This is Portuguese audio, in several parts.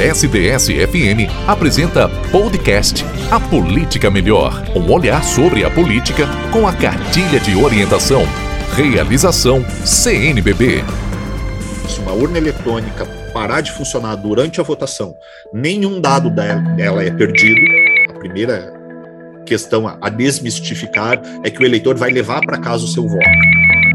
SDS-FM apresenta podcast A Política Melhor. Um olhar sobre a política com a cartilha de orientação. Realização CNBB. Se uma urna eletrônica parar de funcionar durante a votação, nenhum dado dela é perdido. A primeira questão a desmistificar é que o eleitor vai levar para casa o seu voto.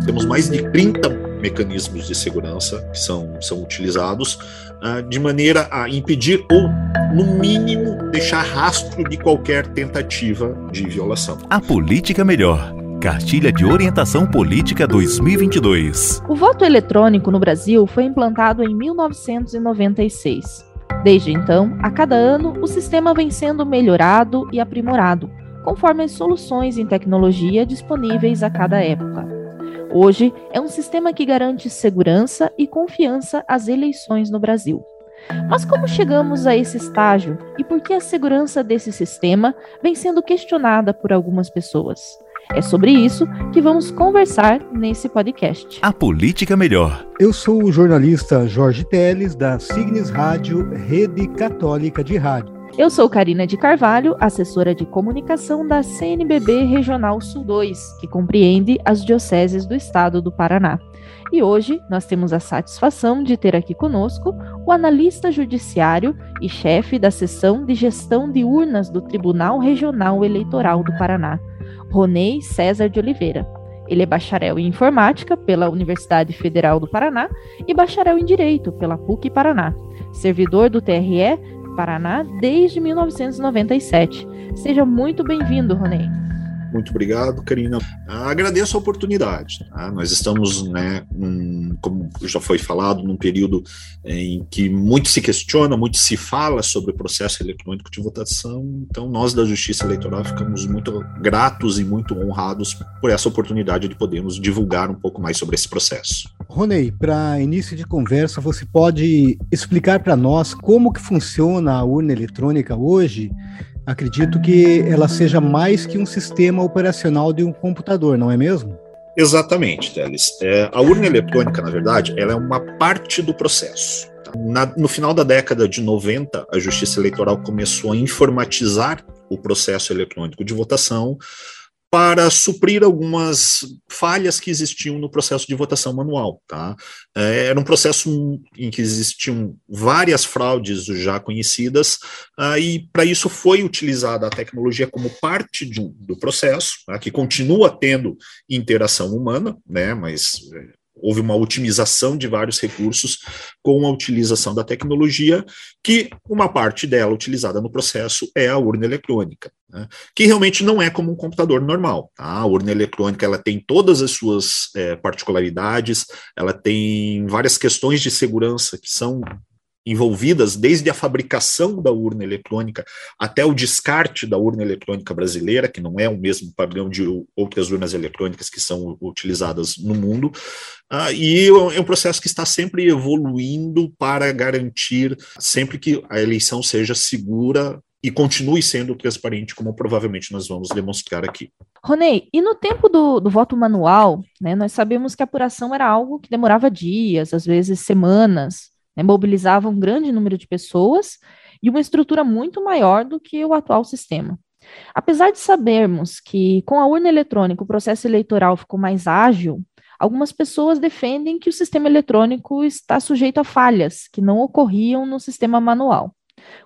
Temos mais de 30 mecanismos de segurança que são, são utilizados uh, de maneira a impedir ou, no mínimo, deixar rastro de qualquer tentativa de violação. A política melhor. Cartilha de Orientação Política 2022. O voto eletrônico no Brasil foi implantado em 1996. Desde então, a cada ano, o sistema vem sendo melhorado e aprimorado, conforme as soluções em tecnologia disponíveis a cada época. Hoje, é um sistema que garante segurança e confiança às eleições no Brasil. Mas como chegamos a esse estágio e por que a segurança desse sistema vem sendo questionada por algumas pessoas? É sobre isso que vamos conversar nesse podcast. A Política Melhor. Eu sou o jornalista Jorge Teles, da Signes Rádio, Rede Católica de Rádio. Eu sou Karina de Carvalho, assessora de comunicação da CNBB Regional Sul 2, que compreende as dioceses do estado do Paraná. E hoje nós temos a satisfação de ter aqui conosco o analista judiciário e chefe da seção de gestão de urnas do Tribunal Regional Eleitoral do Paraná, Ronei César de Oliveira. Ele é bacharel em informática pela Universidade Federal do Paraná e bacharel em direito pela PUC Paraná. Servidor do TRE Paraná desde 1997. Seja muito bem-vindo, Ronei. Muito obrigado, Karina. Agradeço a oportunidade. Tá? Nós estamos, né, num, como já foi falado, num período em que muito se questiona, muito se fala sobre o processo eletrônico de votação. Então, nós da Justiça Eleitoral ficamos muito gratos e muito honrados por essa oportunidade de podermos divulgar um pouco mais sobre esse processo. Ronei, para início de conversa, você pode explicar para nós como que funciona a urna eletrônica hoje? Acredito que ela seja mais que um sistema operacional de um computador, não é mesmo? Exatamente, Teles. É, a urna eletrônica, na verdade, ela é uma parte do processo. Tá? Na, no final da década de 90, a Justiça Eleitoral começou a informatizar o processo eletrônico de votação para suprir algumas falhas que existiam no processo de votação manual. Tá? É, era um processo em que existiam várias fraudes já conhecidas, uh, e para isso foi utilizada a tecnologia como parte de, do processo, tá? que continua tendo interação humana, né, mas houve uma otimização de vários recursos com a utilização da tecnologia, que uma parte dela utilizada no processo é a urna eletrônica, né, que realmente não é como um computador normal. Tá? A urna eletrônica ela tem todas as suas é, particularidades, ela tem várias questões de segurança que são envolvidas desde a fabricação da urna eletrônica até o descarte da urna eletrônica brasileira, que não é o mesmo padrão de outras urnas eletrônicas que são utilizadas no mundo, uh, e é um processo que está sempre evoluindo para garantir sempre que a eleição seja segura e continue sendo transparente, como provavelmente nós vamos demonstrar aqui. Ronei, e no tempo do, do voto manual, né, nós sabemos que a apuração era algo que demorava dias, às vezes semanas né, mobilizava um grande número de pessoas e uma estrutura muito maior do que o atual sistema. Apesar de sabermos que com a urna eletrônica o processo eleitoral ficou mais ágil, algumas pessoas defendem que o sistema eletrônico está sujeito a falhas que não ocorriam no sistema manual.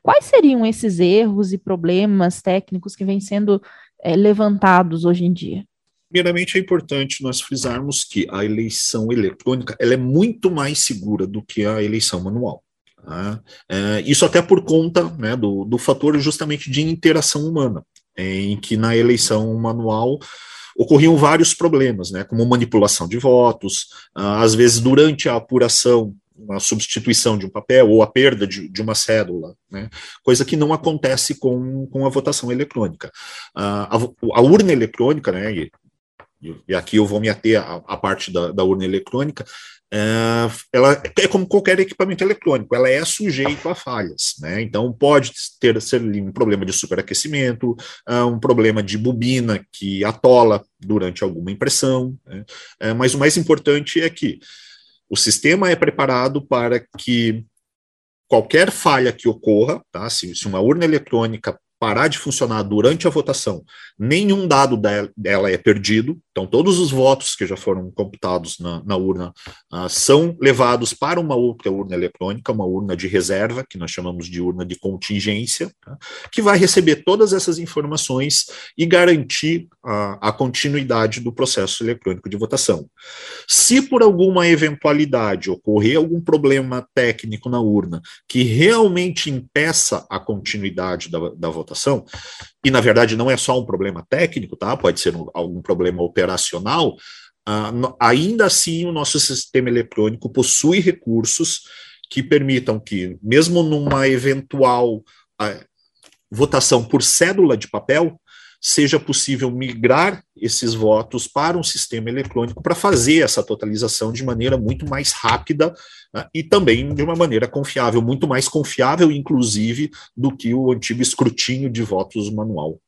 Quais seriam esses erros e problemas técnicos que vêm sendo é, levantados hoje em dia? Primeiramente, é importante nós frisarmos que a eleição eletrônica ela é muito mais segura do que a eleição manual. Tá? É, isso até por conta né, do, do fator justamente de interação humana, em que na eleição manual ocorriam vários problemas, né, como manipulação de votos, às vezes durante a apuração uma substituição de um papel ou a perda de, de uma cédula, né? coisa que não acontece com, com a votação eletrônica. a, a, urna eletrônica, né, e aqui eu vou me ater à, à parte da, da, urna eletrônica, é, ela é como qualquer equipamento eletrônico, ela é sujeito a falhas, né? Então pode ter ser um problema de superaquecimento, uh, um problema de bobina que atola durante alguma impressão, né? é, mas o mais importante é que o sistema é preparado para que qualquer falha que ocorra, tá? Se, se uma urna eletrônica parar de funcionar durante a votação, nenhum dado dela é perdido, então todos os votos que já foram computados na, na urna uh, são levados para uma outra urna eletrônica, uma urna de reserva, que nós chamamos de urna de contingência, tá? que vai receber todas essas informações e garantir a continuidade do processo eletrônico de votação. Se por alguma eventualidade ocorrer algum problema técnico na urna que realmente impeça a continuidade da, da votação, votação, e na verdade não é só um problema técnico, tá? Pode ser um, algum problema operacional. Uh, ainda assim, o nosso sistema eletrônico possui recursos que permitam que, mesmo numa eventual uh, votação por cédula de papel, seja possível migrar esses votos para um sistema eletrônico para fazer essa totalização de maneira muito mais rápida né, e também de uma maneira confiável, muito mais confiável, inclusive, do que o antigo escrutínio de votos manual.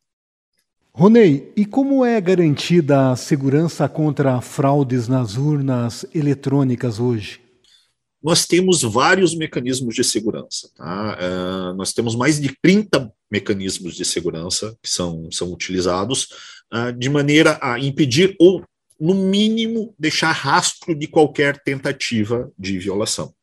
Ronei, e como é garantida a segurança contra fraudes nas urnas eletrônicas hoje? nós temos vários mecanismos de segurança. Tá? Uh, nós temos mais de 30 mecanismos de segurança que são, são utilizados uh, de maneira a impedir ou, no mínimo, deixar rastro de qualquer tentativa de violação.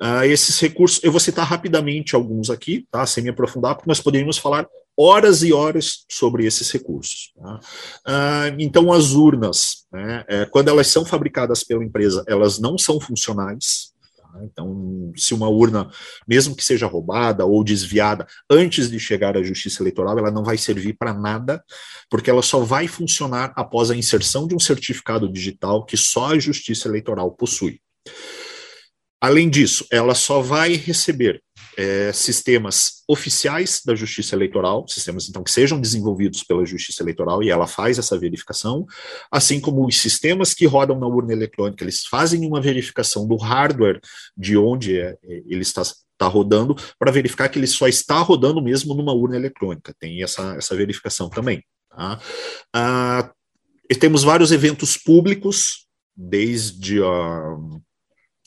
Uh, esses recursos, eu vou citar rapidamente alguns aqui, tá, sem me aprofundar, porque nós poderíamos falar horas e horas sobre esses recursos. Tá? Uh, então, as urnas, né, é, quando elas são fabricadas pela empresa, elas não são funcionais, né? Então, se uma urna, mesmo que seja roubada ou desviada, antes de chegar à justiça eleitoral, ela não vai servir para nada, porque ela só vai funcionar após a inserção de um certificado digital que só a justiça eleitoral possui. Além disso, ela só vai receber é, sistemas oficiais da Justiça Eleitoral, sistemas então que sejam desenvolvidos pela Justiça Eleitoral e ela faz essa verificação, assim como os sistemas que rodam na urna eletrônica, eles fazem uma verificação do hardware de onde é, ele está, está rodando para verificar que ele só está rodando mesmo numa urna eletrônica. Tem essa, essa verificação também. Tá? Ah, temos vários eventos públicos, desde a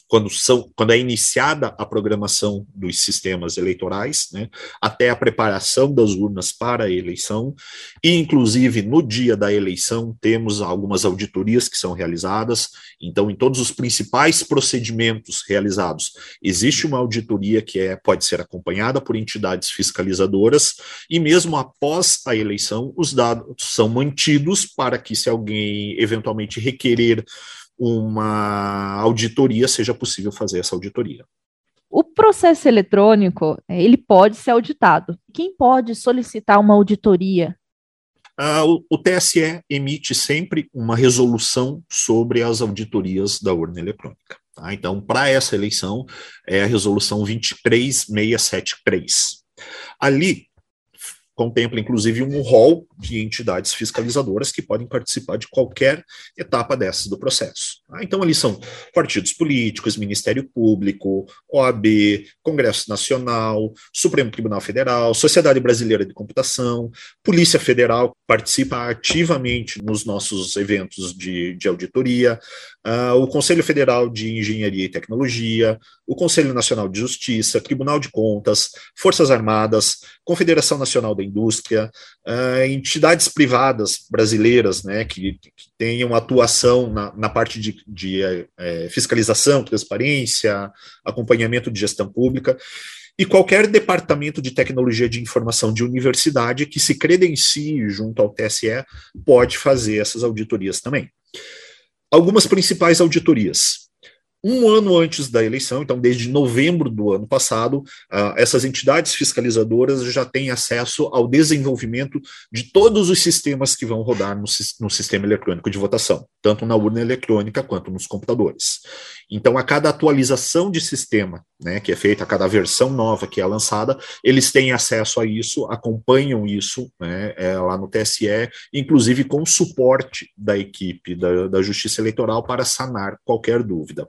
quando, são, quando é iniciada a programação dos sistemas eleitorais, né, até a preparação das urnas para a eleição, e inclusive no dia da eleição temos algumas auditorias que são realizadas, então em todos os principais procedimentos realizados, existe uma auditoria que é, pode ser acompanhada por entidades fiscalizadoras, e mesmo após a eleição, os dados são mantidos para que se alguém eventualmente requerer uma auditoria, seja possível fazer essa auditoria. O processo eletrônico, é, ele pode ser auditado. Quem pode solicitar uma auditoria? Ah, o, o, TSE emite sempre uma resolução sobre as auditorias da urna eletrônica. Tá? Então, para essa eleição, é a resolução 23673. Ali contempla inclusive um rol de entidades fiscalizadoras que podem participar de qualquer etapa dessas do processo. Ah, então, ali são partidos políticos, Ministério Público, OAB, Congresso Nacional, Supremo Tribunal Federal, Sociedade Brasileira de Computação, Polícia Federal participa ativamente nos nossos eventos de, de auditoria, uh, o Conselho Federal de Engenharia e Tecnologia, o Conselho Nacional de Justiça, Tribunal de Contas, Forças Armadas, Confederação Nacional da Indústria, uh, entidades privadas brasileiras né, que, que tenham atuação na, na parte de, de é, fiscalização, transparência, acompanhamento de gestão pública e qualquer departamento de tecnologia de informação de universidade que se credencie junto ao TSE pode fazer essas auditorias também. Algumas principais auditorias um ano antes da eleição, então desde novembro do ano passado, uh, essas entidades fiscalizadoras já têm acesso ao desenvolvimento de todos os sistemas que vão rodar no, no sistema eletrônico de votação, tanto na urna eletrônica quanto nos computadores. Então, a cada atualização de sistema, né, que é feita, a cada versão nova que é lançada, eles têm acesso a isso, acompanham isso né, é, lá no TSE, inclusive com suporte da equipe da, da Justiça Eleitoral para sanar qualquer dúvida.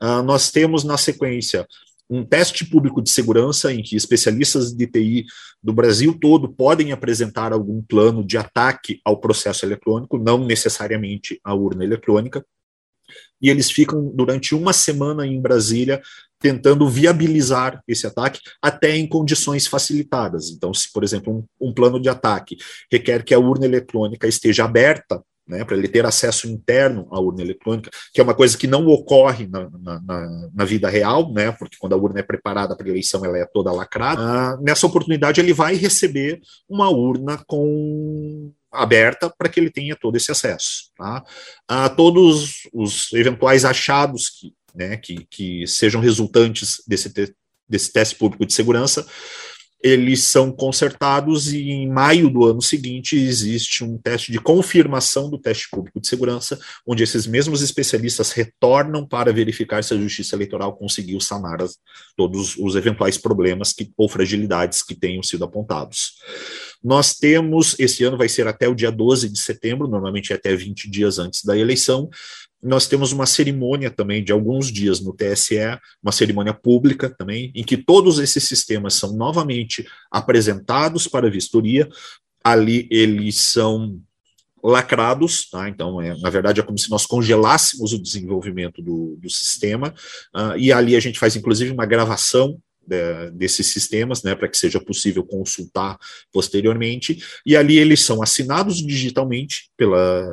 Uh, nós temos na sequência um teste público de segurança em que especialistas de TI do Brasil todo podem apresentar algum plano de ataque ao processo eletrônico, não necessariamente à urna eletrônica. E eles ficam durante uma semana em Brasília tentando viabilizar esse ataque até em condições facilitadas. Então, se, por exemplo, um, um plano de ataque requer que a urna eletrônica esteja aberta, né, para ele ter acesso interno à urna eletrônica, que é uma coisa que não ocorre na, na, na, vida real, né, porque quando a urna é preparada para eleição, ela é toda lacrada. Ah, nessa oportunidade, ele vai receber uma urna com aberta para que ele tenha todo esse acesso. Tá? Ah, todos os eventuais achados que né, que, que sejam resultantes desse, te, desse teste público de segurança, eles são consertados e em maio do ano seguinte existe um teste de confirmação do teste público de segurança, onde esses mesmos especialistas retornam para verificar se a Justiça Eleitoral conseguiu sanar as, todos os eventuais problemas que, ou fragilidades que tenham sido apontados. Nós temos, esse ano vai ser até o dia 12 de setembro, normalmente é até 20 dias antes da eleição, nós temos uma cerimônia também de alguns dias no TSE, uma cerimônia pública também, em que todos esses sistemas são novamente apresentados para vistoria. Ali eles são lacrados, tá? então, é, na verdade, é como se nós congelássemos o desenvolvimento do, do sistema, uh, e ali a gente faz, inclusive, uma gravação de, desses sistemas, né, para que seja possível consultar posteriormente, e ali eles são assinados digitalmente pela,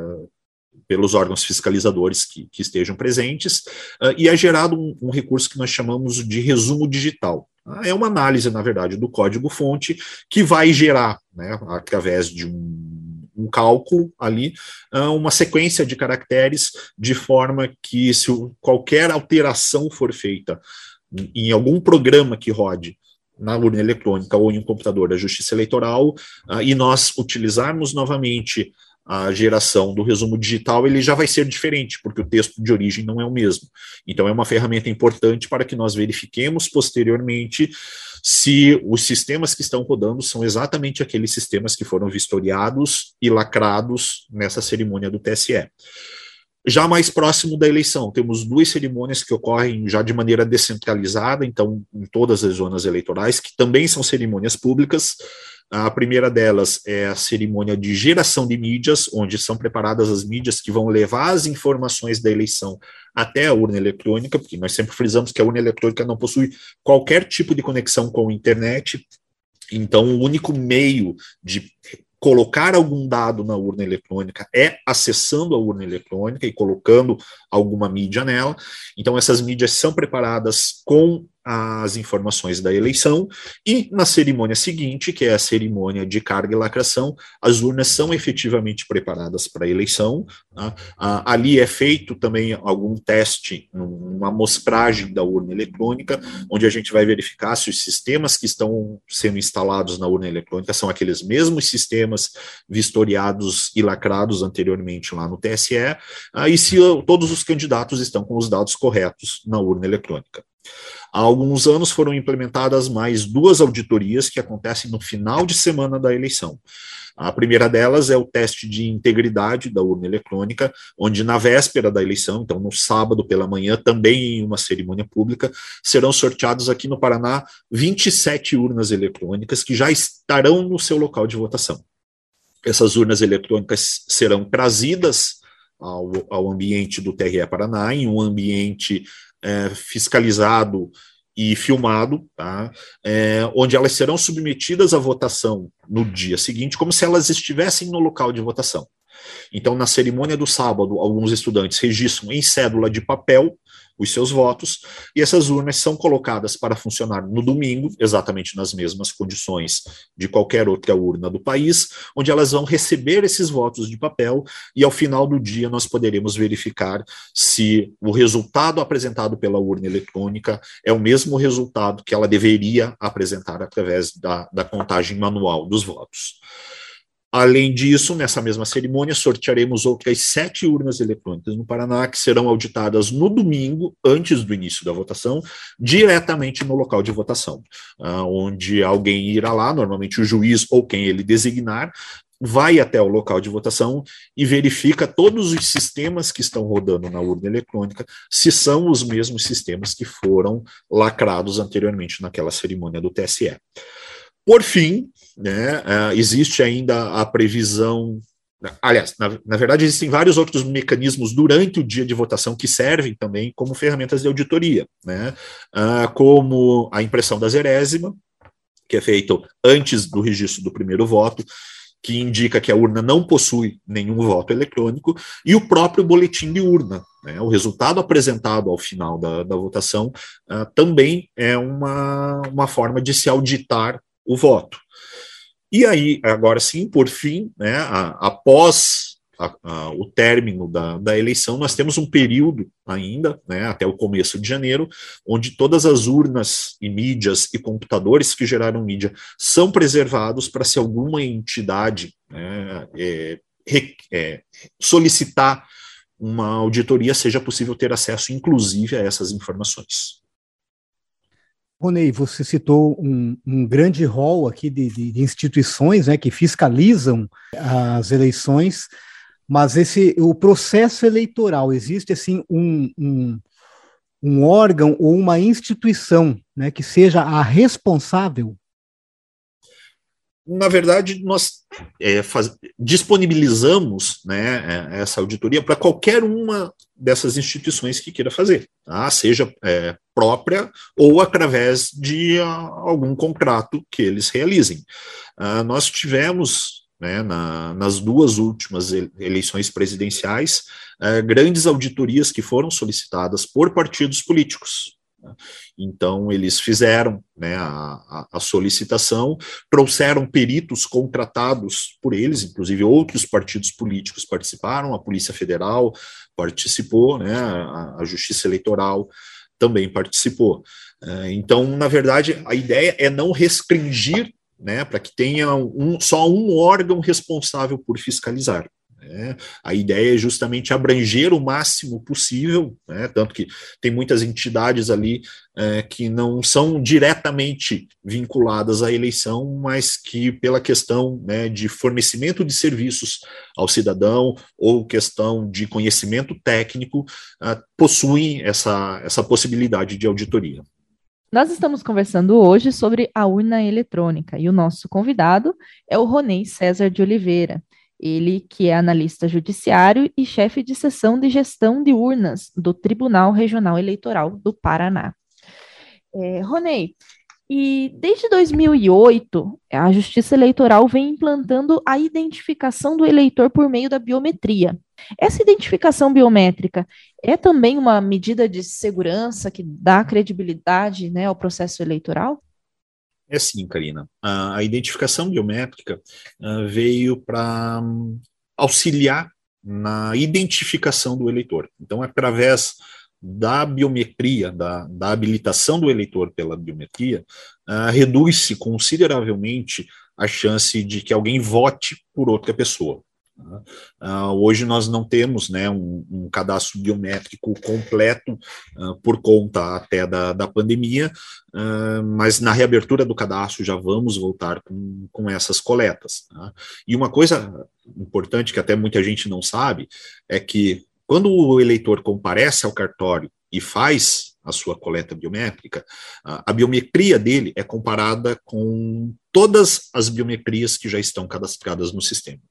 pelos órgãos fiscalizadores que, que estejam presentes, uh, e é gerado um, um, recurso que nós chamamos de resumo digital. Uh, é uma análise, na verdade, do código-fonte que vai gerar, né, através de um, um cálculo ali, uh, uma sequência de caracteres, de forma que, se qualquer alteração for feita em algum programa que rode na urna eletrônica ou em um computador da Justiça Eleitoral, e nós utilizarmos novamente a geração do resumo digital ele já vai ser diferente, porque o texto de origem não é o mesmo. Então, é uma ferramenta importante para que nós verifiquemos posteriormente se os sistemas que estão rodando são exatamente aqueles sistemas que foram vistoriados e lacrados nessa cerimônia do TSE. Já mais próximo da eleição, temos duas cerimônias que ocorrem já de maneira descentralizada, então, em todas as zonas eleitorais, que também são cerimônias públicas. A primeira delas é a cerimônia de geração de mídias, onde são preparadas as mídias que vão levar as informações da eleição até a urna eletrônica, porque nós sempre frisamos que a urna eletrônica não possui qualquer tipo de conexão com a internet, então o único meio de colocar algum dado na urna eletrônica é acessando a urna eletrônica e colocando alguma mídia nela. Então, essas mídias são preparadas com as informações da eleição, e na cerimônia seguinte, que é a cerimônia de carga e lacração, as urnas são efetivamente preparadas para a eleição. Tá? ali é feito também algum teste, uma amostragem da urna eletrônica, onde a gente vai verificar se os sistemas que estão sendo instalados na urna eletrônica são aqueles mesmos sistemas vistoriados e lacrados anteriormente lá no TSE, e se todos os candidatos estão com os dados corretos na urna eletrônica. Há alguns anos foram implementadas mais duas auditorias que acontecem no final de semana da eleição. A primeira delas é o teste de integridade da urna eletrônica, onde na véspera da eleição, então no sábado pela manhã, também em uma cerimônia pública, serão sorteados aqui no Paraná 27 urnas eletrônicas que já estarão no seu local de votação. Essas urnas eletrônicas serão trazidas ao, ao ambiente do TRE Paraná, em um ambiente é, fiscalizado e filmado, tá? É, onde elas serão submetidas à votação no dia seguinte, como se elas estivessem no local de votação. Então, na cerimônia do sábado, alguns estudantes registram em cédula de papel os seus votos, e essas urnas são colocadas para funcionar no domingo, exatamente nas mesmas condições de qualquer outra urna do país, onde elas vão receber esses votos de papel, e ao final do dia nós poderemos verificar se o resultado apresentado pela urna eletrônica é o mesmo resultado que ela deveria apresentar através da, da contagem manual dos votos. Além disso, nessa mesma cerimônia, sortearemos outras sete urnas eletrônicas no Paraná, que serão auditadas no domingo, antes do início da votação, diretamente no local de votação, uh, onde alguém irá lá, normalmente o juiz ou quem ele designar, vai até o local de votação e verifica todos os sistemas que estão rodando na urna eletrônica, se são os mesmos sistemas que foram lacrados anteriormente naquela cerimônia do TSE. Por fim, né, uh, existe ainda a previsão Aliás, na, na, verdade, existem vários outros mecanismos durante o dia de votação que servem também como ferramentas de auditoria, né? Ah, como a impressão da zerésima, que é feito antes do registro do primeiro voto, que indica que a urna não possui nenhum voto eletrônico, e o próprio boletim de urna. Né, o resultado apresentado ao final da, da votação uh, também é uma, uma forma de se auditar o voto. E aí, agora sim, por fim, né, após a, a, o término da, da, eleição, nós temos um período ainda, né, até o começo de janeiro, onde todas as urnas e mídias e computadores que geraram mídia são preservados para se alguma entidade né, é, é, solicitar uma auditoria, seja possível ter acesso, inclusive, a essas informações. Ronei, você citou um, um grande rol aqui de, de, de instituições né, que fiscalizam as eleições. Mas esse o processo eleitoral existe assim um, um, um órgão ou uma instituição né, que seja a responsável? Na verdade, nós é, faz, disponibilizamos né, é, essa auditoria para qualquer uma dessas instituições que queira fazer, tá? seja é, própria ou através de a, algum contrato que eles realizem. Uh, nós tivemos né, na, nas duas últimas eleições presidenciais, é, grandes auditorias que foram solicitadas por partidos políticos. Então, eles fizeram né, a, a, solicitação, trouxeram peritos contratados por eles, inclusive outros partidos políticos participaram, a Polícia Federal participou, né, a, a Justiça Eleitoral também participou. É, então, na verdade, a ideia é não restringir né, para que tenha um, só um órgão responsável por fiscalizar. Né. A ideia é justamente abranger o máximo possível, né, tanto que tem muitas entidades ali é, que não são diretamente vinculadas à eleição, mas que, pela questão né, de fornecimento de serviços ao cidadão ou questão de conhecimento técnico, uh, possuem essa, essa possibilidade de auditoria. Nós estamos conversando hoje sobre a urna eletrônica e o nosso convidado é o Ronei César de Oliveira, ele que é analista judiciário e chefe de seção de gestão de urnas do Tribunal Regional Eleitoral do Paraná. É, Ronei, e desde 2008, a Justiça Eleitoral vem implantando a identificação do eleitor por meio da biometria. Essa identificação biométrica é também uma medida de segurança que dá credibilidade né, ao processo eleitoral? É sim, Karina. A identificação biométrica uh, veio para um, auxiliar na identificação do eleitor. Então, através da biometria, da, da habilitação do eleitor pela biometria, uh, reduz-se consideravelmente a chance de que alguém vote por outra pessoa. Uh, hoje nós não temos né, um, um cadastro biométrico completo uh, por conta até da, da pandemia, uh, mas na reabertura do cadastro já vamos voltar com, com essas coletas. Tá? E uma coisa importante que até muita gente não sabe é que quando o eleitor comparece ao cartório e faz a sua coleta biométrica, a biometria dele é comparada com todas as biometrias que já estão cadastradas no sistema.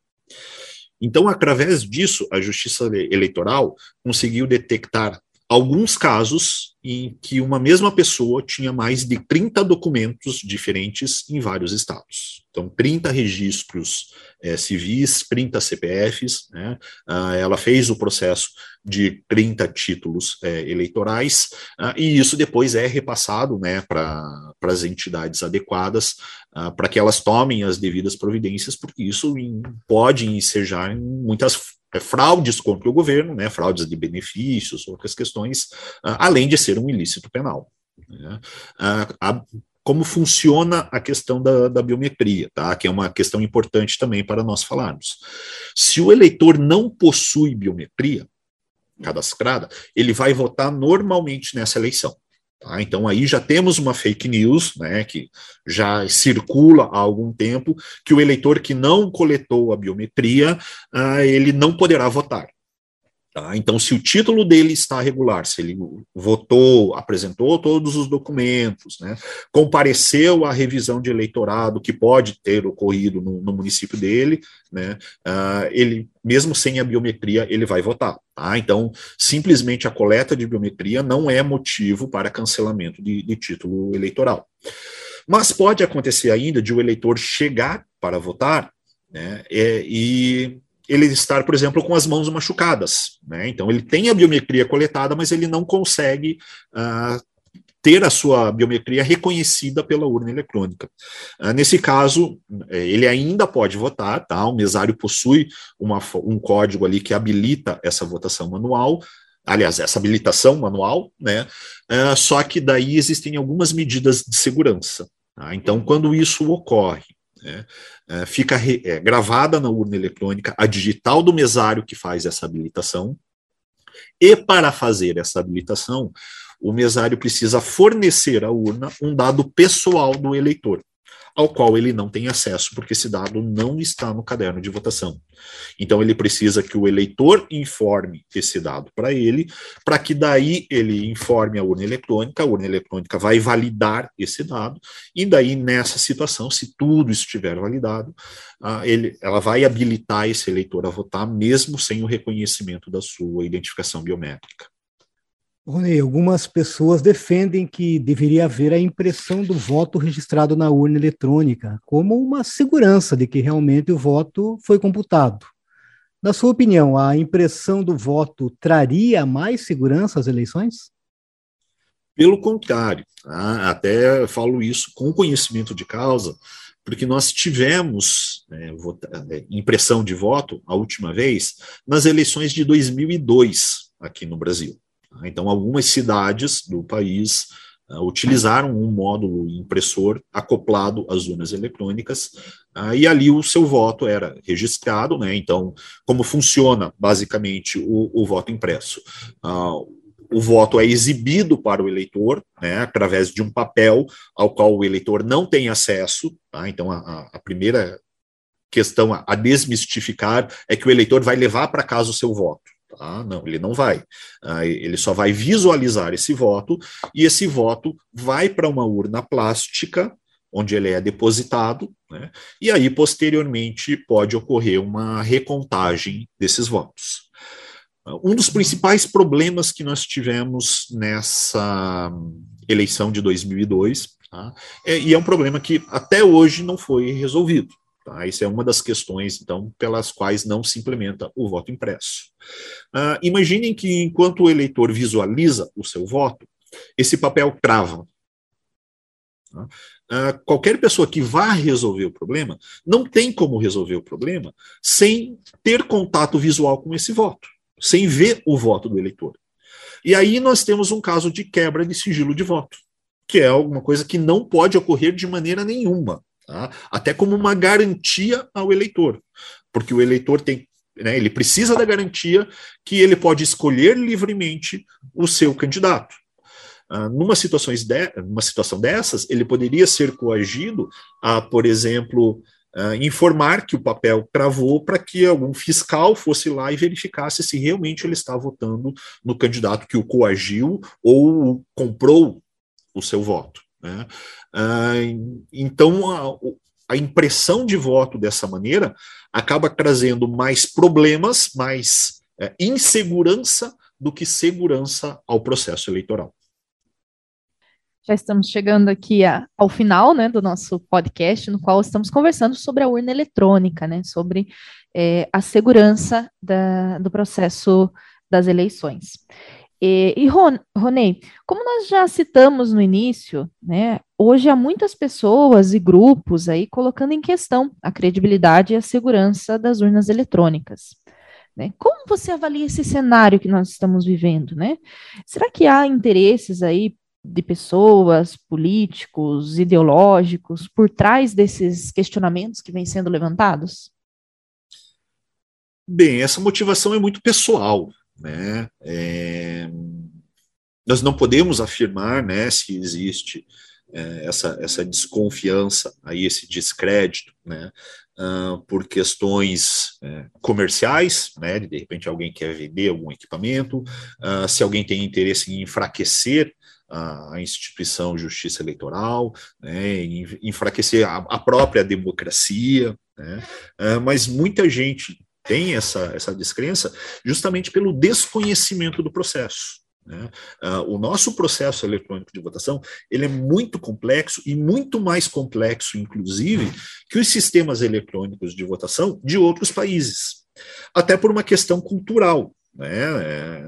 Então, através disso, a Justiça Eleitoral conseguiu detectar alguns casos em que uma mesma pessoa tinha mais de 30 documentos diferentes em vários estados. Então, 30 registros é, civis, 30 CPFs, né? Ah, ela fez o processo de 30 títulos é, eleitorais, ah, e isso depois é repassado né, para as entidades adequadas, ah, para que elas tomem as devidas providências, porque isso pode ensejar muitas fraudes contra o governo, né, fraudes de benefícios, outras questões, uh, além de ser um ilícito penal. Né. Uh, a, como funciona a questão da, da, biometria, tá? que é uma questão importante também para nós falarmos. Se o eleitor não possui biometria cadastrada, ele vai votar normalmente nessa eleição. Tá? Então aí já temos uma fake news, né, que já circula há algum tempo, que o eleitor que não coletou a biometria, uh, ele não poderá votar. Tá? Então, se o título dele está regular, se ele votou, apresentou todos os documentos, né, compareceu à revisão de eleitorado que pode ter ocorrido no, no município dele, né, uh, ele, mesmo sem a biometria, ele vai votar. Tá? Então, simplesmente a coleta de biometria não é motivo para cancelamento de, de título eleitoral. Mas pode acontecer ainda de o eleitor chegar para votar né, é, e ele estar, por exemplo, com as mãos machucadas. Né? Então, ele tem a biometria coletada, mas ele não consegue uh, ter a sua biometria reconhecida pela urna eletrônica. Uh, nesse caso, eh, ele ainda pode votar, tá? O mesário possui uma, um código ali que habilita essa votação manual, aliás, essa habilitação manual, né? Uh, só que daí existem algumas medidas de segurança. Tá? Então, quando isso ocorre, né, é, fica re, é, gravada na urna eletrônica a digital do mesário que faz essa habilitação, e para fazer essa habilitação, o mesário precisa fornecer à urna um dado pessoal do eleitor ao qual ele não tem acesso, porque esse dado não está no caderno de votação. Então, ele precisa que o eleitor informe esse dado para ele, para que daí ele informe a urna eletrônica, a urna eletrônica vai validar esse dado, e daí, nessa situação, se tudo estiver validado, uh, ele, ela vai habilitar esse eleitor a votar, mesmo sem o reconhecimento da sua identificação biométrica. Rony, algumas pessoas defendem que deveria haver a impressão do voto registrado na urna eletrônica, como uma segurança de que realmente o voto foi computado. Na sua opinião, a impressão do voto traria mais segurança às eleições? Pelo contrário, tá? até falo isso com conhecimento de causa, porque nós tivemos é, é impressão de voto a última vez nas eleições de 2002 aqui no Brasil. Então, algumas cidades do país uh, utilizaram um módulo impressor acoplado às urnas eletrônicas, uh, e ali o seu voto era registrado, né? Então, como funciona basicamente o, o voto impresso? Uh, o voto é exibido para o eleitor, né, através de um papel ao qual o eleitor não tem acesso. Tá? Então, a, a primeira questão a desmistificar é que o eleitor vai levar para casa o seu voto. Ah, não, ele não vai. Ah, ele só vai visualizar esse voto e esse voto vai para uma urna plástica, onde ele é depositado, né, e aí, posteriormente, pode ocorrer uma recontagem desses votos. Um dos principais problemas que nós tivemos nessa eleição de 2002, tá, é, e é um problema que até hoje não foi resolvido. Tá? Isso é uma das questões, então, pelas quais não se implementa o voto impresso. Uh, imaginem que, enquanto o eleitor visualiza o seu voto, esse papel trava. Tá? Uh, qualquer pessoa que vá resolver o problema não tem como resolver o problema sem ter contato visual com esse voto, sem ver o voto do eleitor. E aí nós temos um caso de quebra de sigilo de voto, que é alguma coisa que não pode ocorrer de maneira nenhuma tá? até como uma garantia ao eleitor, porque o eleitor tem, né, ele precisa da garantia que ele pode escolher livremente o seu candidato. Uh, numa, situações de, numa situação dessas, ele poderia ser coagido a, por exemplo, uh, informar que o papel travou para que algum fiscal fosse lá e verificasse se realmente ele está votando no candidato que o coagiu ou comprou o seu voto. Né? Ah, então, a, a impressão de voto dessa maneira acaba trazendo mais problemas, mais é, insegurança do que segurança ao processo eleitoral. Já estamos chegando aqui a, ao final né, do nosso podcast, no qual estamos conversando sobre a urna eletrônica, né, sobre é, a segurança da, do processo das eleições. E, e Ron, como nós já citamos no início, né, hoje há muitas pessoas e grupos aí colocando em questão a credibilidade e a segurança das urnas eletrônicas. Né? Como você avalia esse cenário que nós estamos vivendo? Né? Será que há interesses aí de pessoas, políticos, ideológicos por trás desses questionamentos que vêm sendo levantados? Bem, essa motivação é muito pessoal. Né? É, nós não podemos afirmar né, se existe é, essa, essa desconfiança, aí esse descrédito né, uh, por questões uh, comerciais, né, de, de repente alguém quer vender algum equipamento, uh, se alguém tem interesse em enfraquecer a instituição justiça eleitoral, né, enfraquecer a, a, própria democracia, né, uh, mas muita gente tem essa, essa descrença justamente pelo desconhecimento do processo. Né? Uh, o nosso processo eletrônico de votação ele é muito complexo e muito mais complexo, inclusive, que os sistemas eletrônicos de votação de outros países, até por uma questão cultural. Né? É,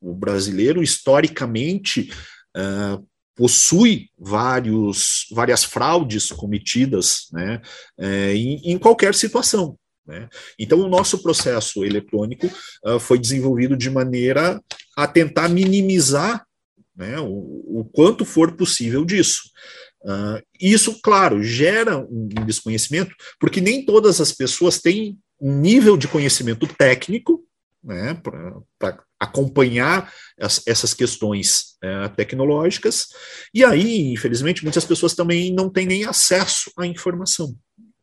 o, brasileiro, historicamente, uh, possui vários, várias fraudes cometidas né, é, em, em, qualquer situação. Né? Então, o nosso processo eletrônico uh, foi desenvolvido de maneira a tentar minimizar né, o, o, quanto for possível disso. Uh, isso, claro, gera um desconhecimento, porque nem todas as pessoas têm um nível de conhecimento técnico né, para acompanhar as, essas questões é, tecnológicas, e aí, infelizmente, muitas pessoas também não têm nem acesso à informação.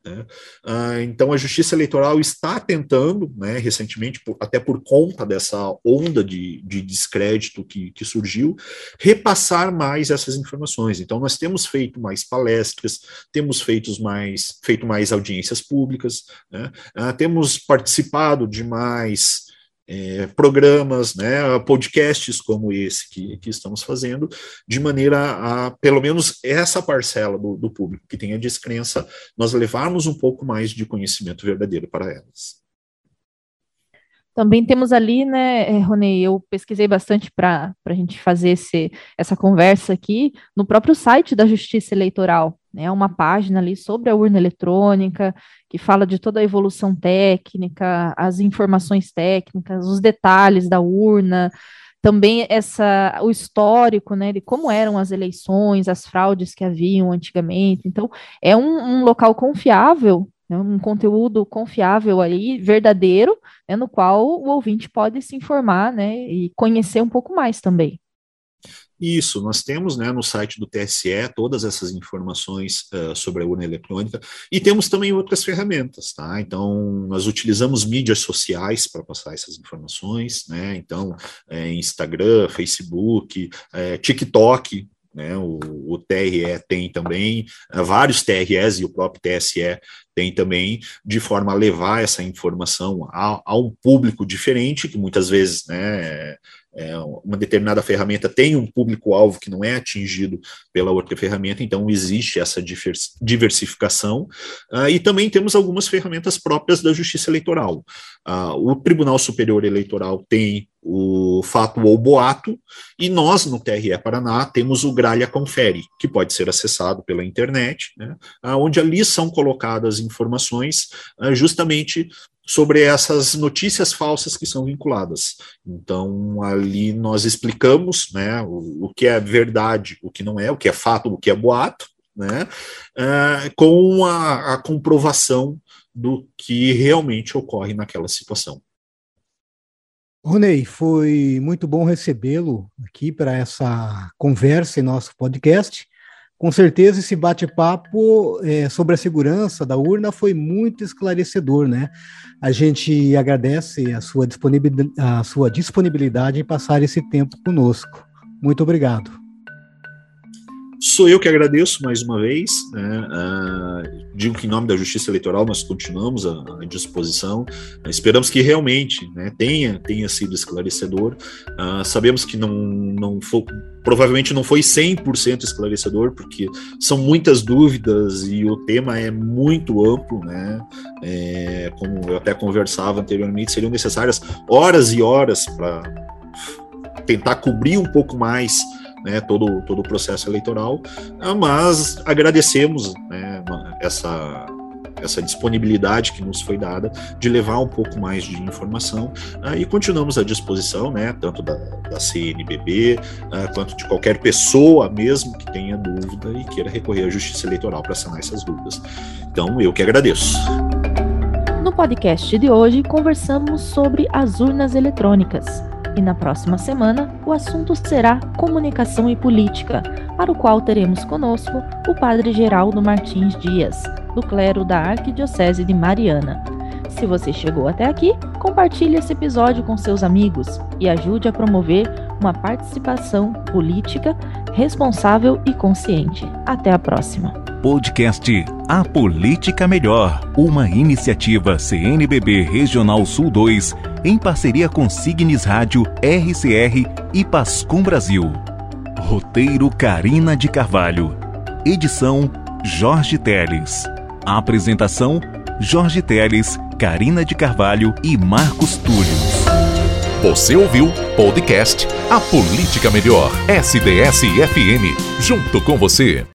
Né? Ah, então, a Justiça Eleitoral está tentando, né, recentemente, por, até por conta dessa onda de, de descrédito que, que, surgiu, repassar mais essas informações. Então, nós temos feito mais palestras, temos feito mais, feito mais audiências públicas, né? ah, temos participado de mais é, programas, né, podcasts como esse que, que estamos fazendo, de maneira a, pelo menos, essa parcela do, do público que tem a descrença, nós levarmos um pouco mais de conhecimento verdadeiro para elas. Também temos ali, né, eh, Rony, eu pesquisei bastante para a gente fazer esse, essa conversa aqui, no próprio site da Justiça Eleitoral, né, uma página ali sobre a urna eletrônica, que fala de toda a evolução técnica, as informações técnicas, os detalhes da urna, também essa, o histórico, né, de como eram as eleições, as fraudes que haviam antigamente. Então, é um, um local confiável né, um conteúdo confiável aí, verdadeiro, né, no qual o ouvinte pode se informar, né, e conhecer um pouco mais também. Isso, nós temos né, no site do TSE todas essas informações uh, sobre a urna eletrônica e temos também outras ferramentas, tá? Então, nós utilizamos mídias sociais para passar essas informações, né? Então, é, Instagram, Facebook, é, TikTok, né, o, o, TRE tem também, uh, vários TREs e o próprio TSE tem também, de forma a levar essa informação a, a um público diferente, que muitas vezes né, é, uma determinada ferramenta tem um público-alvo que não é atingido pela outra ferramenta, então existe essa diversificação. Uh, e também temos algumas ferramentas próprias da Justiça Eleitoral. Uh, o Tribunal Superior Eleitoral tem o fato ou boato, e nós, no TRE Paraná, temos o Gralha Confere, que pode ser acessado pela internet, né, onde ali são colocadas informações justamente sobre essas notícias falsas que são vinculadas. Então, ali nós explicamos né, o, o que é verdade, o que não é, o que é fato, o que é boato, né, uh, com a, a comprovação do que realmente ocorre naquela situação. Ronei, foi muito bom recebê-lo aqui para essa conversa em nosso podcast. Com certeza esse bate-papo é, sobre a segurança da urna foi muito esclarecedor, né? A gente agradece a sua, a sua disponibilidade em passar esse tempo conosco. Muito obrigado. Sou eu que agradeço mais uma vez. Né? Uh, digo que em nome da Justiça Eleitoral nós continuamos à, à disposição. Uh, esperamos que realmente né, tenha, tenha sido esclarecedor. Uh, sabemos que não, não foi, provavelmente não foi 100% esclarecedor, porque são muitas dúvidas e o tema é muito amplo. Né? É, como eu até conversava anteriormente, seriam necessárias horas e horas para tentar cobrir um pouco mais né, todo, todo o processo eleitoral, ah, mas agradecemos né, essa, essa disponibilidade que nos foi dada de levar um pouco mais de informação uh, e continuamos à disposição, né, tanto da, da CNBB uh, quanto de qualquer pessoa mesmo que tenha dúvida e queira recorrer à Justiça Eleitoral para sanar essas dúvidas. Então, eu que agradeço. No podcast de hoje, conversamos sobre as urnas eletrônicas. E na próxima semana, o assunto será comunicação e política, para o qual teremos conosco o Padre Geraldo Martins Dias, do clero da Arquidiocese de Mariana. Se você chegou até aqui, compartilhe esse episódio com seus amigos e ajude a promover uma participação política responsável e consciente. Até a próxima. Podcast A Política Melhor, uma iniciativa CNBB Regional Sul 2 em parceria com Signes Rádio, RCR e Pascom Brasil. Roteiro Carina de Carvalho. Edição Jorge Teles. Apresentação Jorge Teles, Carina de Carvalho e Marcos Túlio. Você ouviu podcast A Política Melhor, SDS-FM, junto com você.